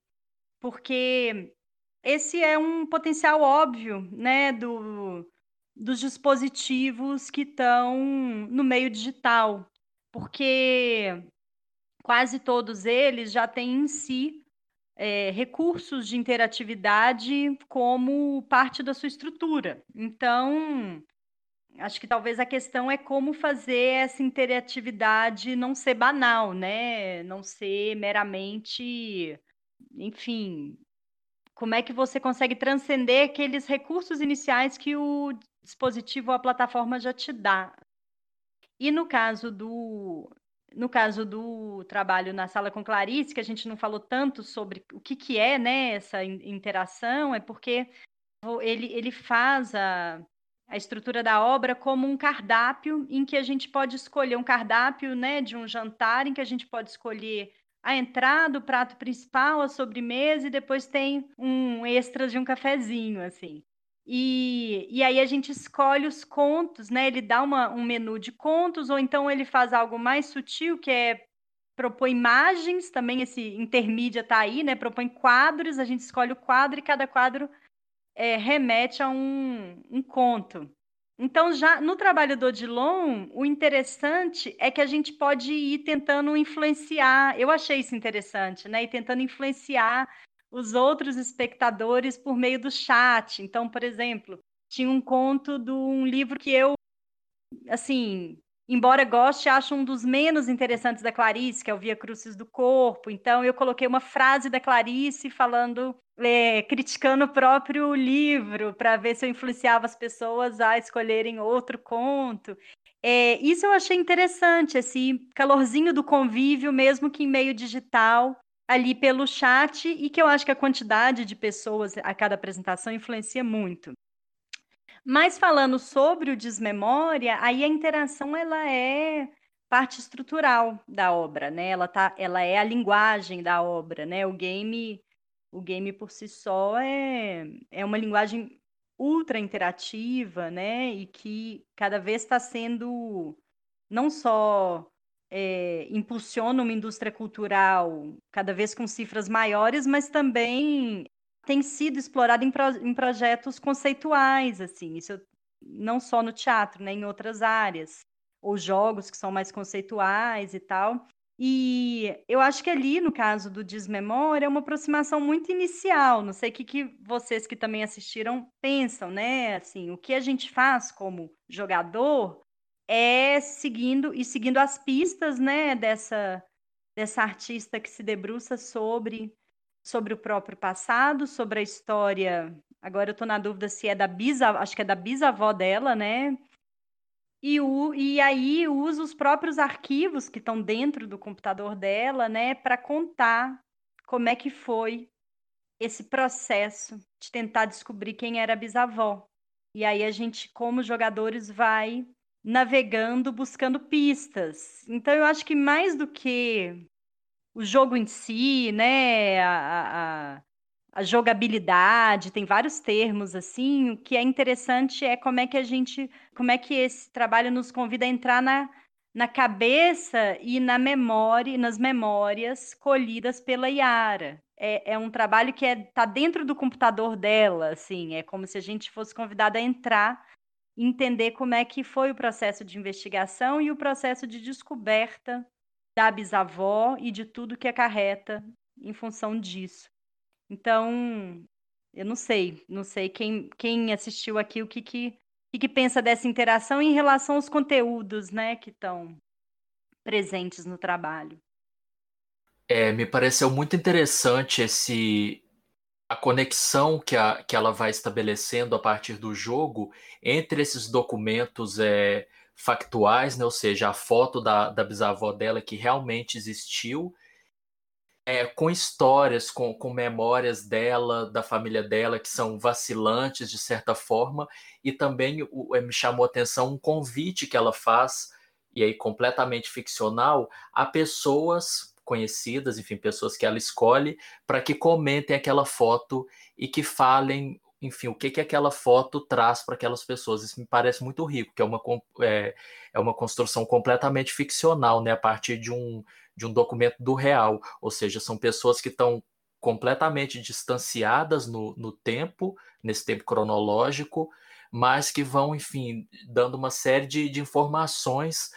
porque esse é um potencial óbvio né, do, dos dispositivos que estão no meio digital. Porque quase todos eles já têm em si é, recursos de interatividade como parte da sua estrutura. Então, acho que talvez a questão é como fazer essa interatividade não ser banal, né? Não ser meramente, enfim, como é que você consegue transcender aqueles recursos iniciais que o dispositivo ou a plataforma já te dá. E no caso do no caso do trabalho na sala com Clarice, que a gente não falou tanto sobre o que, que é né, essa interação, é porque ele, ele faz a, a estrutura da obra como um cardápio em que a gente pode escolher um cardápio né, de um jantar, em que a gente pode escolher a entrada, o prato principal, a sobremesa, e depois tem um extra de um cafezinho, assim. E, e aí a gente escolhe os contos, né? Ele dá uma, um menu de contos, ou então ele faz algo mais sutil, que é propõe imagens, também esse intermídia está aí, né? Propõe quadros, a gente escolhe o quadro e cada quadro é, remete a um, um conto. Então, já no trabalho do Odilon, o interessante é que a gente pode ir tentando influenciar. Eu achei isso interessante, né? E tentando influenciar os outros espectadores por meio do chat. Então, por exemplo, tinha um conto de um livro que eu, assim, embora goste, acho um dos menos interessantes da Clarice, que é o Via Crucis do Corpo. Então, eu coloquei uma frase da Clarice falando, é, criticando o próprio livro, para ver se eu influenciava as pessoas a escolherem outro conto. É, isso eu achei interessante, esse calorzinho do convívio, mesmo que em meio digital, ali pelo chat, e que eu acho que a quantidade de pessoas a cada apresentação influencia muito. Mas falando sobre o desmemória, aí a interação ela é parte estrutural da obra, né? Ela tá, ela é a linguagem da obra, né? O game, o game por si só é, é uma linguagem ultra interativa, né? E que cada vez está sendo não só é, impulsiona uma indústria cultural cada vez com cifras maiores, mas também tem sido explorado em, pro, em projetos conceituais, assim, isso não só no teatro, né, em outras áreas, ou jogos que são mais conceituais e tal. E eu acho que ali, no caso do Desmemória, é uma aproximação muito inicial. Não sei o que, que vocês que também assistiram pensam, né? Assim, o que a gente faz como jogador é seguindo e seguindo as pistas, né, dessa dessa artista que se debruça sobre sobre o próprio passado, sobre a história. Agora eu estou na dúvida se é da bisavó, acho que é da bisavó dela, né? E, o, e aí usa os próprios arquivos que estão dentro do computador dela, né, para contar como é que foi esse processo de tentar descobrir quem era a bisavó. E aí a gente, como jogadores, vai navegando, buscando pistas. Então eu acho que mais do que o jogo em si, né? A, a, a, jogabilidade, tem vários termos assim. O que é interessante é como é que a gente, como é que esse trabalho nos convida a entrar na, na cabeça e na memória, nas memórias colhidas pela Yara. É, é um trabalho que está é, tá dentro do computador dela, assim, é como se a gente fosse convidada a entrar entender como é que foi o processo de investigação e o processo de descoberta da bisavó e de tudo que acarreta em função disso. Então, eu não sei, não sei quem, quem assistiu aqui o que, que, que, que pensa dessa interação em relação aos conteúdos né, que estão presentes no trabalho. É, me pareceu muito interessante esse a conexão que, a, que ela vai estabelecendo a partir do jogo entre esses documentos é, factuais, né? ou seja, a foto da, da bisavó dela que realmente existiu, é, com histórias, com, com memórias dela, da família dela, que são vacilantes de certa forma, e também o, me chamou a atenção um convite que ela faz, e aí completamente ficcional, a pessoas conhecidas, enfim, pessoas que ela escolhe, para que comentem aquela foto e que falem enfim, o que, que aquela foto traz para aquelas pessoas. Isso me parece muito rico, que é uma, é, é uma construção completamente ficcional, né, a partir de um, de um documento do real. Ou seja, são pessoas que estão completamente distanciadas no, no tempo, nesse tempo cronológico, mas que vão, enfim, dando uma série de, de informações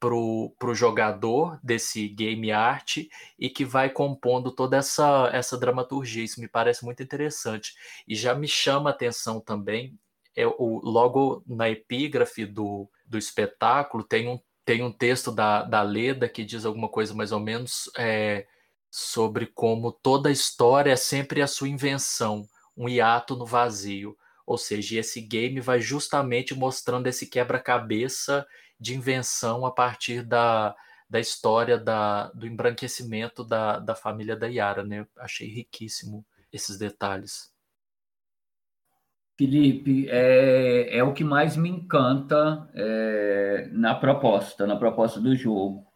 para o jogador desse game art e que vai compondo toda essa, essa dramaturgia. Isso me parece muito interessante. E já me chama a atenção também, é o, logo na epígrafe do, do espetáculo, tem um, tem um texto da, da Leda que diz alguma coisa mais ou menos é, sobre como toda história é sempre a sua invenção, um hiato no vazio. Ou seja, esse game vai justamente mostrando esse quebra-cabeça de invenção a partir da, da história da, do embranquecimento da, da família da Yara, né? Achei riquíssimo esses detalhes. Felipe, é, é o que mais me encanta é, na proposta, na proposta do jogo.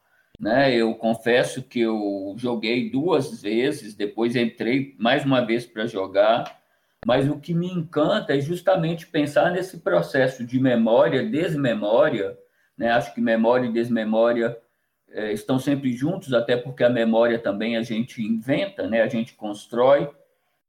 Né? Eu confesso que eu joguei duas vezes, depois entrei mais uma vez para jogar, mas o que me encanta é justamente pensar nesse processo de memória, desmemória, né? Acho que memória e desmemória é, estão sempre juntos, até porque a memória também a gente inventa, né? a gente constrói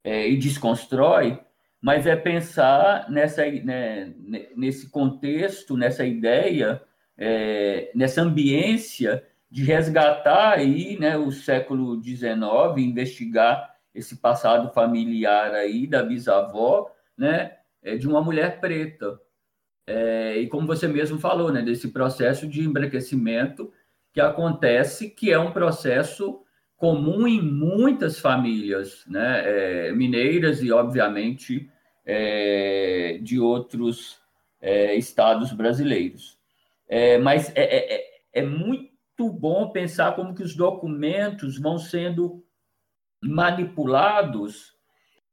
é, e desconstrói, mas é pensar nessa, né, nesse contexto, nessa ideia, é, nessa ambiência de resgatar aí, né, o século XIX, investigar esse passado familiar aí da bisavó, né, é, de uma mulher preta. É, e como você mesmo falou, né, desse processo de embranquecimento que acontece, que é um processo comum em muitas famílias né, é, mineiras e, obviamente, é, de outros é, estados brasileiros. É, mas é, é, é, muito bom pensar como que os documentos vão sendo manipulados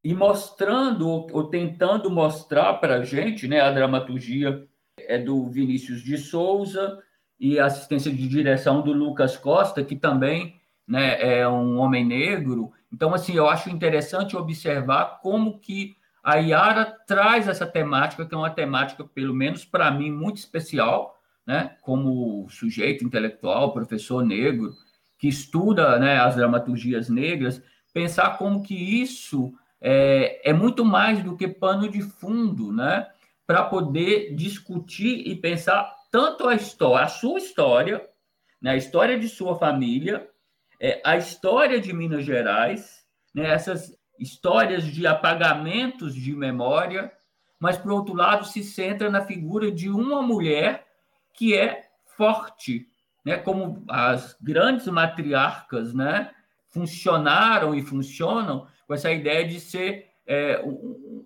e mostrando ou tentando mostrar para a gente, né, a dramaturgia é do Vinícius de Souza e a assistência de direção do Lucas Costa, que também né, é um homem negro. Então, assim, eu acho interessante observar como que a Yara traz essa temática, que é uma temática, pelo menos para mim, muito especial, né, como sujeito intelectual, professor negro, que estuda né, as dramaturgias negras, pensar como que isso é, é muito mais do que pano de fundo, né? Para poder discutir e pensar tanto a história, a sua história, né, a história de sua família, é, a história de Minas Gerais, né, essas histórias de apagamentos de memória, mas, por outro lado, se centra na figura de uma mulher que é forte, né, como as grandes matriarcas né, funcionaram e funcionam com essa ideia de ser é,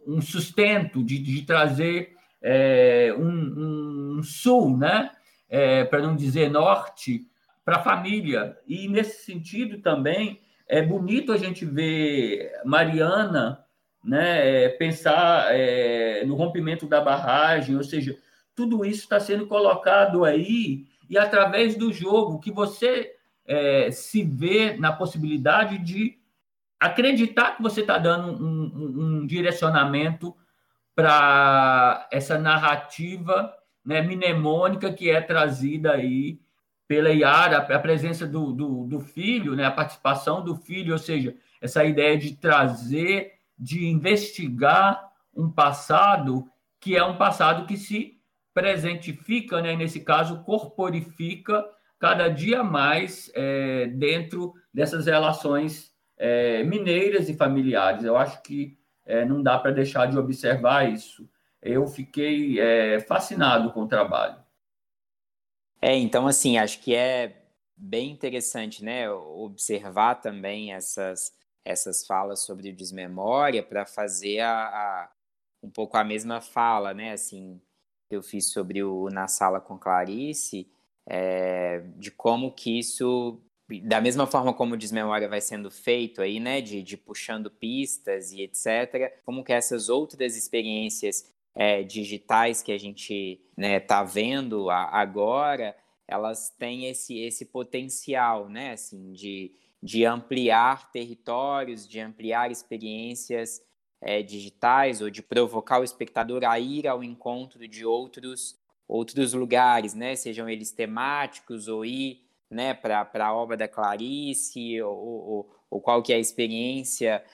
um, sustento, de, de trazer é, um, um, sul, né? É, para não dizer norte, para a família. E nesse sentido também é bonito a gente ver Mariana né, pensar é, no rompimento da barragem, ou seja, tudo isso está sendo colocado aí e através do jogo que você é, se vê na possibilidade de acreditar que você está dando um, um, um direcionamento para essa narrativa né, mnemônica que é trazida aí pela Iara, a presença do, do, do, filho, né, a participação do filho, ou seja, essa ideia de trazer, de investigar um passado que é um passado que se presentifica, né, nesse caso, corporifica cada dia mais é, dentro dessas relações é, mineiras e familiares. Eu acho que é, não dá para deixar de observar isso. Eu fiquei é, fascinado com o trabalho. É, então, assim, acho que é bem interessante, né, observar também essas, essas falas sobre o desmemória para fazer a, a, um pouco a mesma fala, né, assim, que eu fiz sobre o Na Sala com Clarice, é, de como que isso da mesma forma como o Desmemória vai sendo feito aí, né, de, de puxando pistas e etc., como que essas outras experiências é, digitais que a gente né, tá vendo a, agora, elas têm esse, esse potencial, né, assim, de, de ampliar territórios, de ampliar experiências é, digitais ou de provocar o espectador a ir ao encontro de outros outros lugares, né, sejam eles temáticos ou ir né, para a obra da Clarice, ou, ou, ou, qual que é a experiência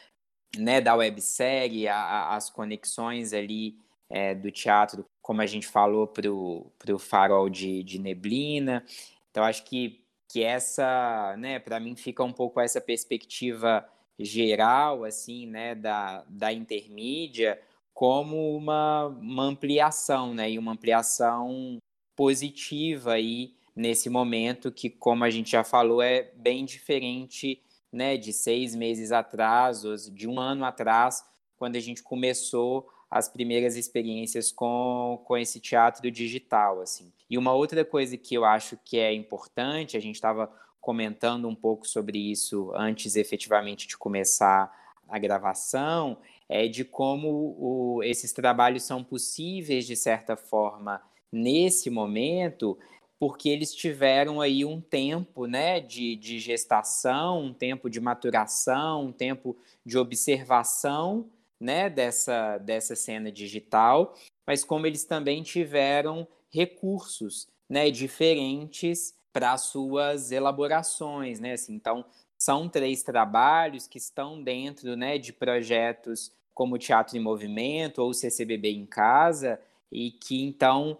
né, da websérie, a, a, as conexões ali é, do teatro, como a gente falou, para o farol de, de neblina. Então, acho que, que essa, né, para mim, fica um pouco essa perspectiva geral, assim, né, da, da intermídia, como uma, uma ampliação, né, e uma ampliação positiva aí nesse momento que, como a gente já falou, é bem diferente né, de seis meses atrás, ou de um ano atrás, quando a gente começou as primeiras experiências com, com esse teatro digital, assim. E uma outra coisa que eu acho que é importante, a gente estava comentando um pouco sobre isso antes efetivamente de começar a gravação, é de como o, esses trabalhos são possíveis, de certa forma, nesse momento, porque eles tiveram aí um tempo né, de, de gestação, um tempo de maturação, um tempo de observação né, dessa, dessa cena digital, mas como eles também tiveram recursos né, diferentes para suas elaborações. Né? Assim, então, são três trabalhos que estão dentro né, de projetos como Teatro em Movimento ou CCBB em Casa, e que então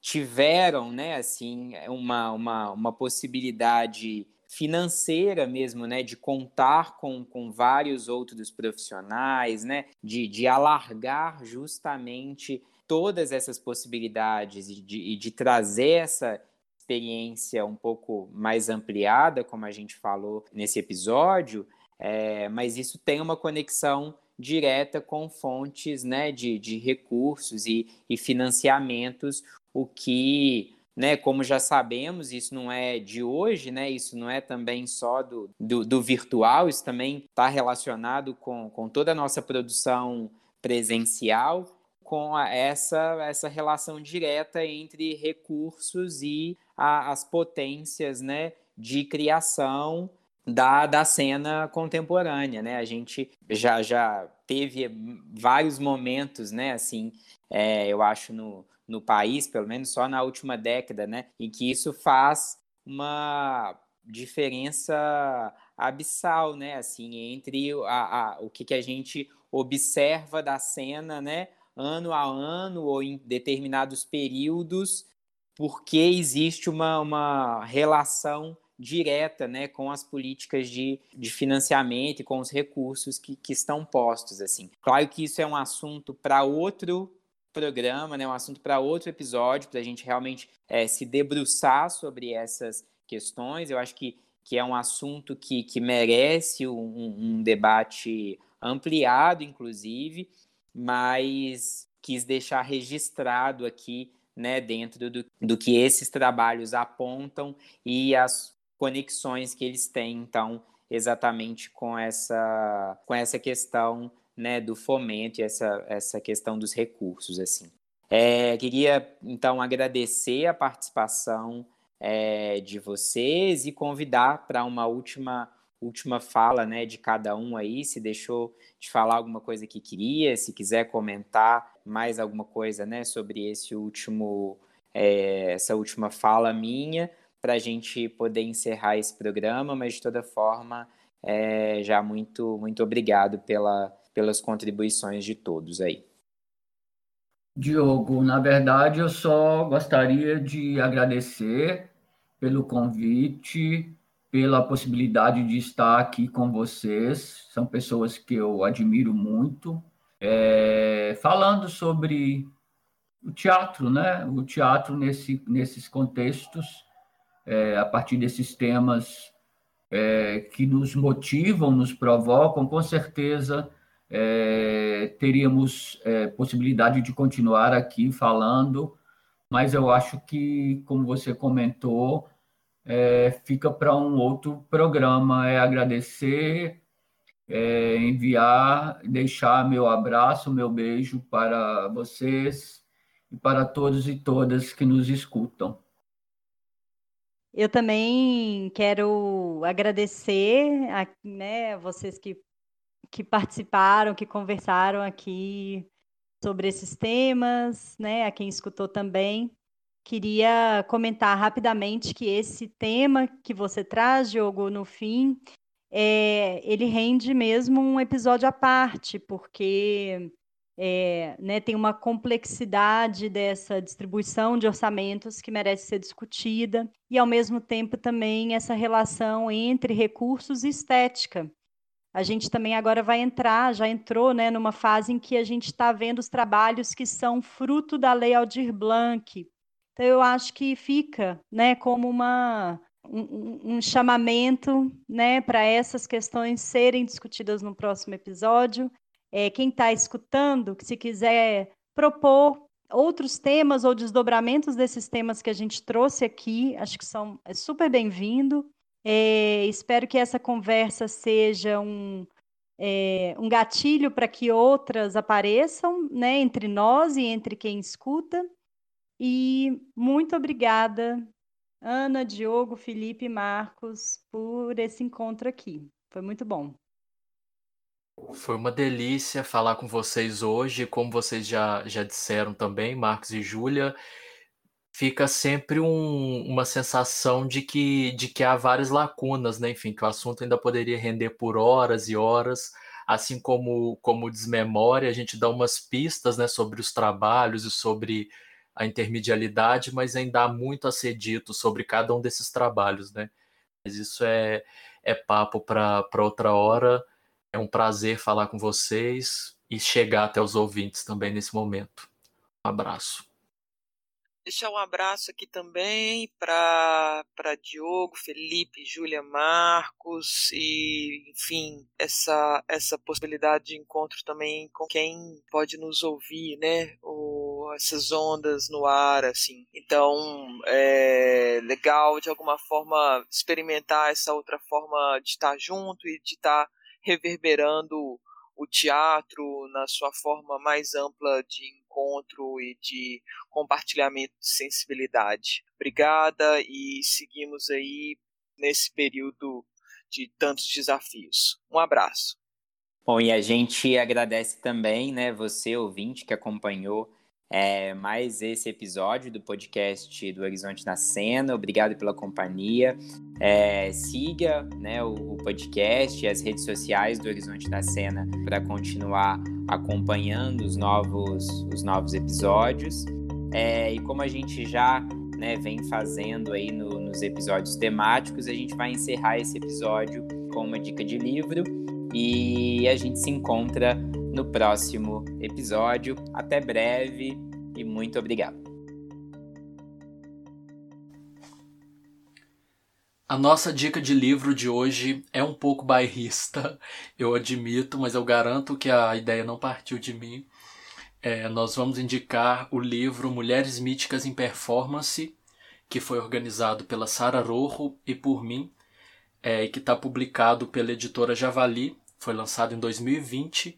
tiveram, né, assim, uma, uma, uma possibilidade financeira mesmo, né, de contar com, com vários outros profissionais, né, de, de alargar justamente todas essas possibilidades e de, de trazer essa experiência um pouco mais ampliada, como a gente falou nesse episódio, é, mas isso tem uma conexão direta com fontes né, de, de recursos e, e financiamentos, o que né, como já sabemos, isso não é de hoje, né, isso não é também só do, do, do virtual, isso também está relacionado com, com toda a nossa produção presencial, com a, essa, essa relação direta entre recursos e a, as potências né, de criação da, da cena contemporânea, né? A gente já, já teve vários momentos, né? Assim, é, eu acho no, no país, pelo menos só na última década, né? Em que isso faz uma diferença abissal, né? Assim, entre a, a, o que, que a gente observa da cena, né? Ano a ano ou em determinados períodos, porque existe uma, uma relação direta né, com as políticas de, de financiamento e com os recursos que, que estão postos. assim. Claro que isso é um assunto para outro programa, né, um assunto para outro episódio, para a gente realmente é, se debruçar sobre essas questões. Eu acho que, que é um assunto que, que merece um, um debate ampliado, inclusive, mas quis deixar registrado aqui né, dentro do, do que esses trabalhos apontam e as conexões que eles têm, então, exatamente com essa, com essa questão né, do fomento e essa, essa questão dos recursos. assim. É, queria, então, agradecer a participação é, de vocês e convidar para uma última última fala né, de cada um aí, se deixou de falar alguma coisa que queria, se quiser comentar mais alguma coisa né, sobre esse último, é, essa última fala minha, para a gente poder encerrar esse programa, mas de toda forma, é, já muito, muito obrigado pela, pelas contribuições de todos aí. Diogo, na verdade, eu só gostaria de agradecer pelo convite, pela possibilidade de estar aqui com vocês. São pessoas que eu admiro muito. É, falando sobre o teatro, né? O teatro nesse, nesses contextos é, a partir desses temas é, que nos motivam, nos provocam, com certeza é, teríamos é, possibilidade de continuar aqui falando, mas eu acho que, como você comentou, é, fica para um outro programa. É agradecer, é, enviar, deixar meu abraço, meu beijo para vocês e para todos e todas que nos escutam. Eu também quero agradecer a, né, vocês que, que participaram, que conversaram aqui sobre esses temas, né, a quem escutou também. Queria comentar rapidamente que esse tema que você traz, Diogo, no fim, é, ele rende mesmo um episódio à parte, porque é, né, tem uma complexidade dessa distribuição de orçamentos que merece ser discutida, e, ao mesmo tempo, também essa relação entre recursos e estética. A gente também agora vai entrar, já entrou né, numa fase em que a gente está vendo os trabalhos que são fruto da Lei Aldir Blanc. Então, eu acho que fica né, como uma, um, um chamamento né, para essas questões serem discutidas no próximo episódio é, quem está escutando, se quiser propor outros temas ou desdobramentos desses temas que a gente trouxe aqui, acho que são é super bem-vindo. É, espero que essa conversa seja um, é, um gatilho para que outras apareçam, né, entre nós e entre quem escuta. E muito obrigada, Ana, Diogo, Felipe e Marcos, por esse encontro aqui. Foi muito bom. Foi uma delícia falar com vocês hoje, como vocês já, já disseram também, Marcos e Júlia, fica sempre um, uma sensação de que, de que há várias lacunas, né? Enfim, que o assunto ainda poderia render por horas e horas, assim como como desmemória, a gente dá umas pistas, né, sobre os trabalhos e sobre a intermedialidade, mas ainda há muito a ser dito sobre cada um desses trabalhos, né? Mas isso é, é papo para outra hora. É um prazer falar com vocês e chegar até os ouvintes também nesse momento. Um abraço. Deixar um abraço aqui também para Diogo, Felipe, Júlia, Marcos e, enfim, essa, essa possibilidade de encontro também com quem pode nos ouvir, né? Essas ondas no ar, assim. Então, é legal de alguma forma experimentar essa outra forma de estar junto e de estar reverberando o teatro na sua forma mais ampla de encontro e de compartilhamento de sensibilidade. Obrigada e seguimos aí nesse período de tantos desafios. Um abraço. Bom, e a gente agradece também, né, você ouvinte que acompanhou é, mais esse episódio do podcast do Horizonte na Cena. Obrigado pela companhia. É, siga né, o, o, podcast e as redes sociais do Horizonte na Cena para continuar acompanhando os novos, os novos episódios. É, e como a gente já né, vem fazendo aí no, nos episódios temáticos, a gente vai encerrar esse episódio com uma dica de livro e a gente se encontra no próximo episódio. Até breve e muito obrigado. A nossa dica de livro de hoje é um pouco bairrista, eu admito, mas eu garanto que a ideia não partiu de mim. É, nós vamos indicar o livro Mulheres Míticas em Performance, que foi organizado pela Sara Rojo e por mim, é, e que está publicado pela editora Javali, foi lançado em 2020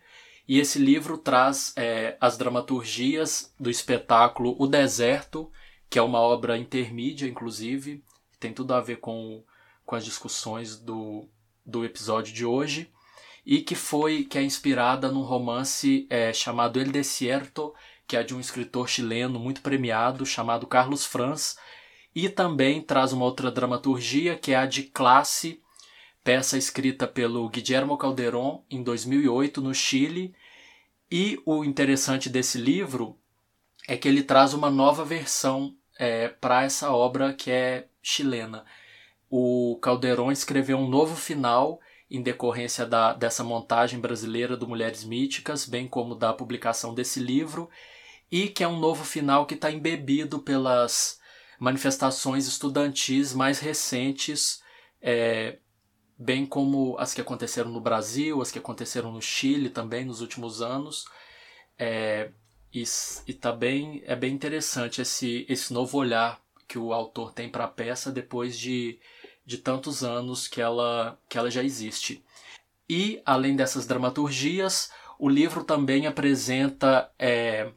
e esse livro traz é, as dramaturgias do espetáculo O Deserto, que é uma obra intermídia, inclusive, tem tudo a ver com, com as discussões do, do episódio de hoje, e que foi que é inspirada num romance é, chamado El Desierto, que é de um escritor chileno muito premiado chamado Carlos Franz, e também traz uma outra dramaturgia que é a de Classe, peça escrita pelo Guillermo Calderón em 2008 no Chile e o interessante desse livro é que ele traz uma nova versão é, para essa obra que é chilena. O Calderon escreveu um novo final em decorrência da, dessa montagem brasileira do Mulheres Míticas, bem como da publicação desse livro, e que é um novo final que está embebido pelas manifestações estudantis mais recentes é, bem como as que aconteceram no Brasil, as que aconteceram no Chile também nos últimos anos. É, e, e também é bem interessante esse, esse novo olhar que o autor tem para a peça depois de, de tantos anos que ela, que ela já existe. E, além dessas dramaturgias, o livro também apresenta é,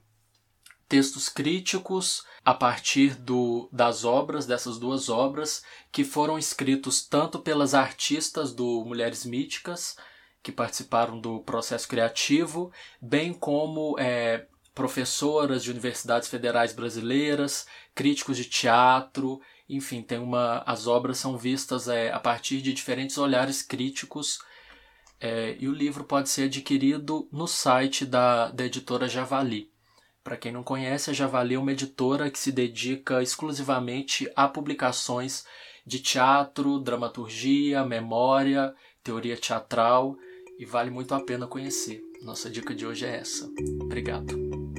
textos críticos a partir do, das obras, dessas duas obras, que foram escritos tanto pelas artistas do Mulheres Míticas, que participaram do processo criativo, bem como é, professoras de universidades federais brasileiras, críticos de teatro, enfim, tem uma, as obras são vistas é, a partir de diferentes olhares críticos é, e o livro pode ser adquirido no site da, da editora Javali. Para quem não conhece, a Javali é uma editora que se dedica exclusivamente a publicações de teatro, dramaturgia, memória, teoria teatral e vale muito a pena conhecer. Nossa dica de hoje é essa. Obrigado.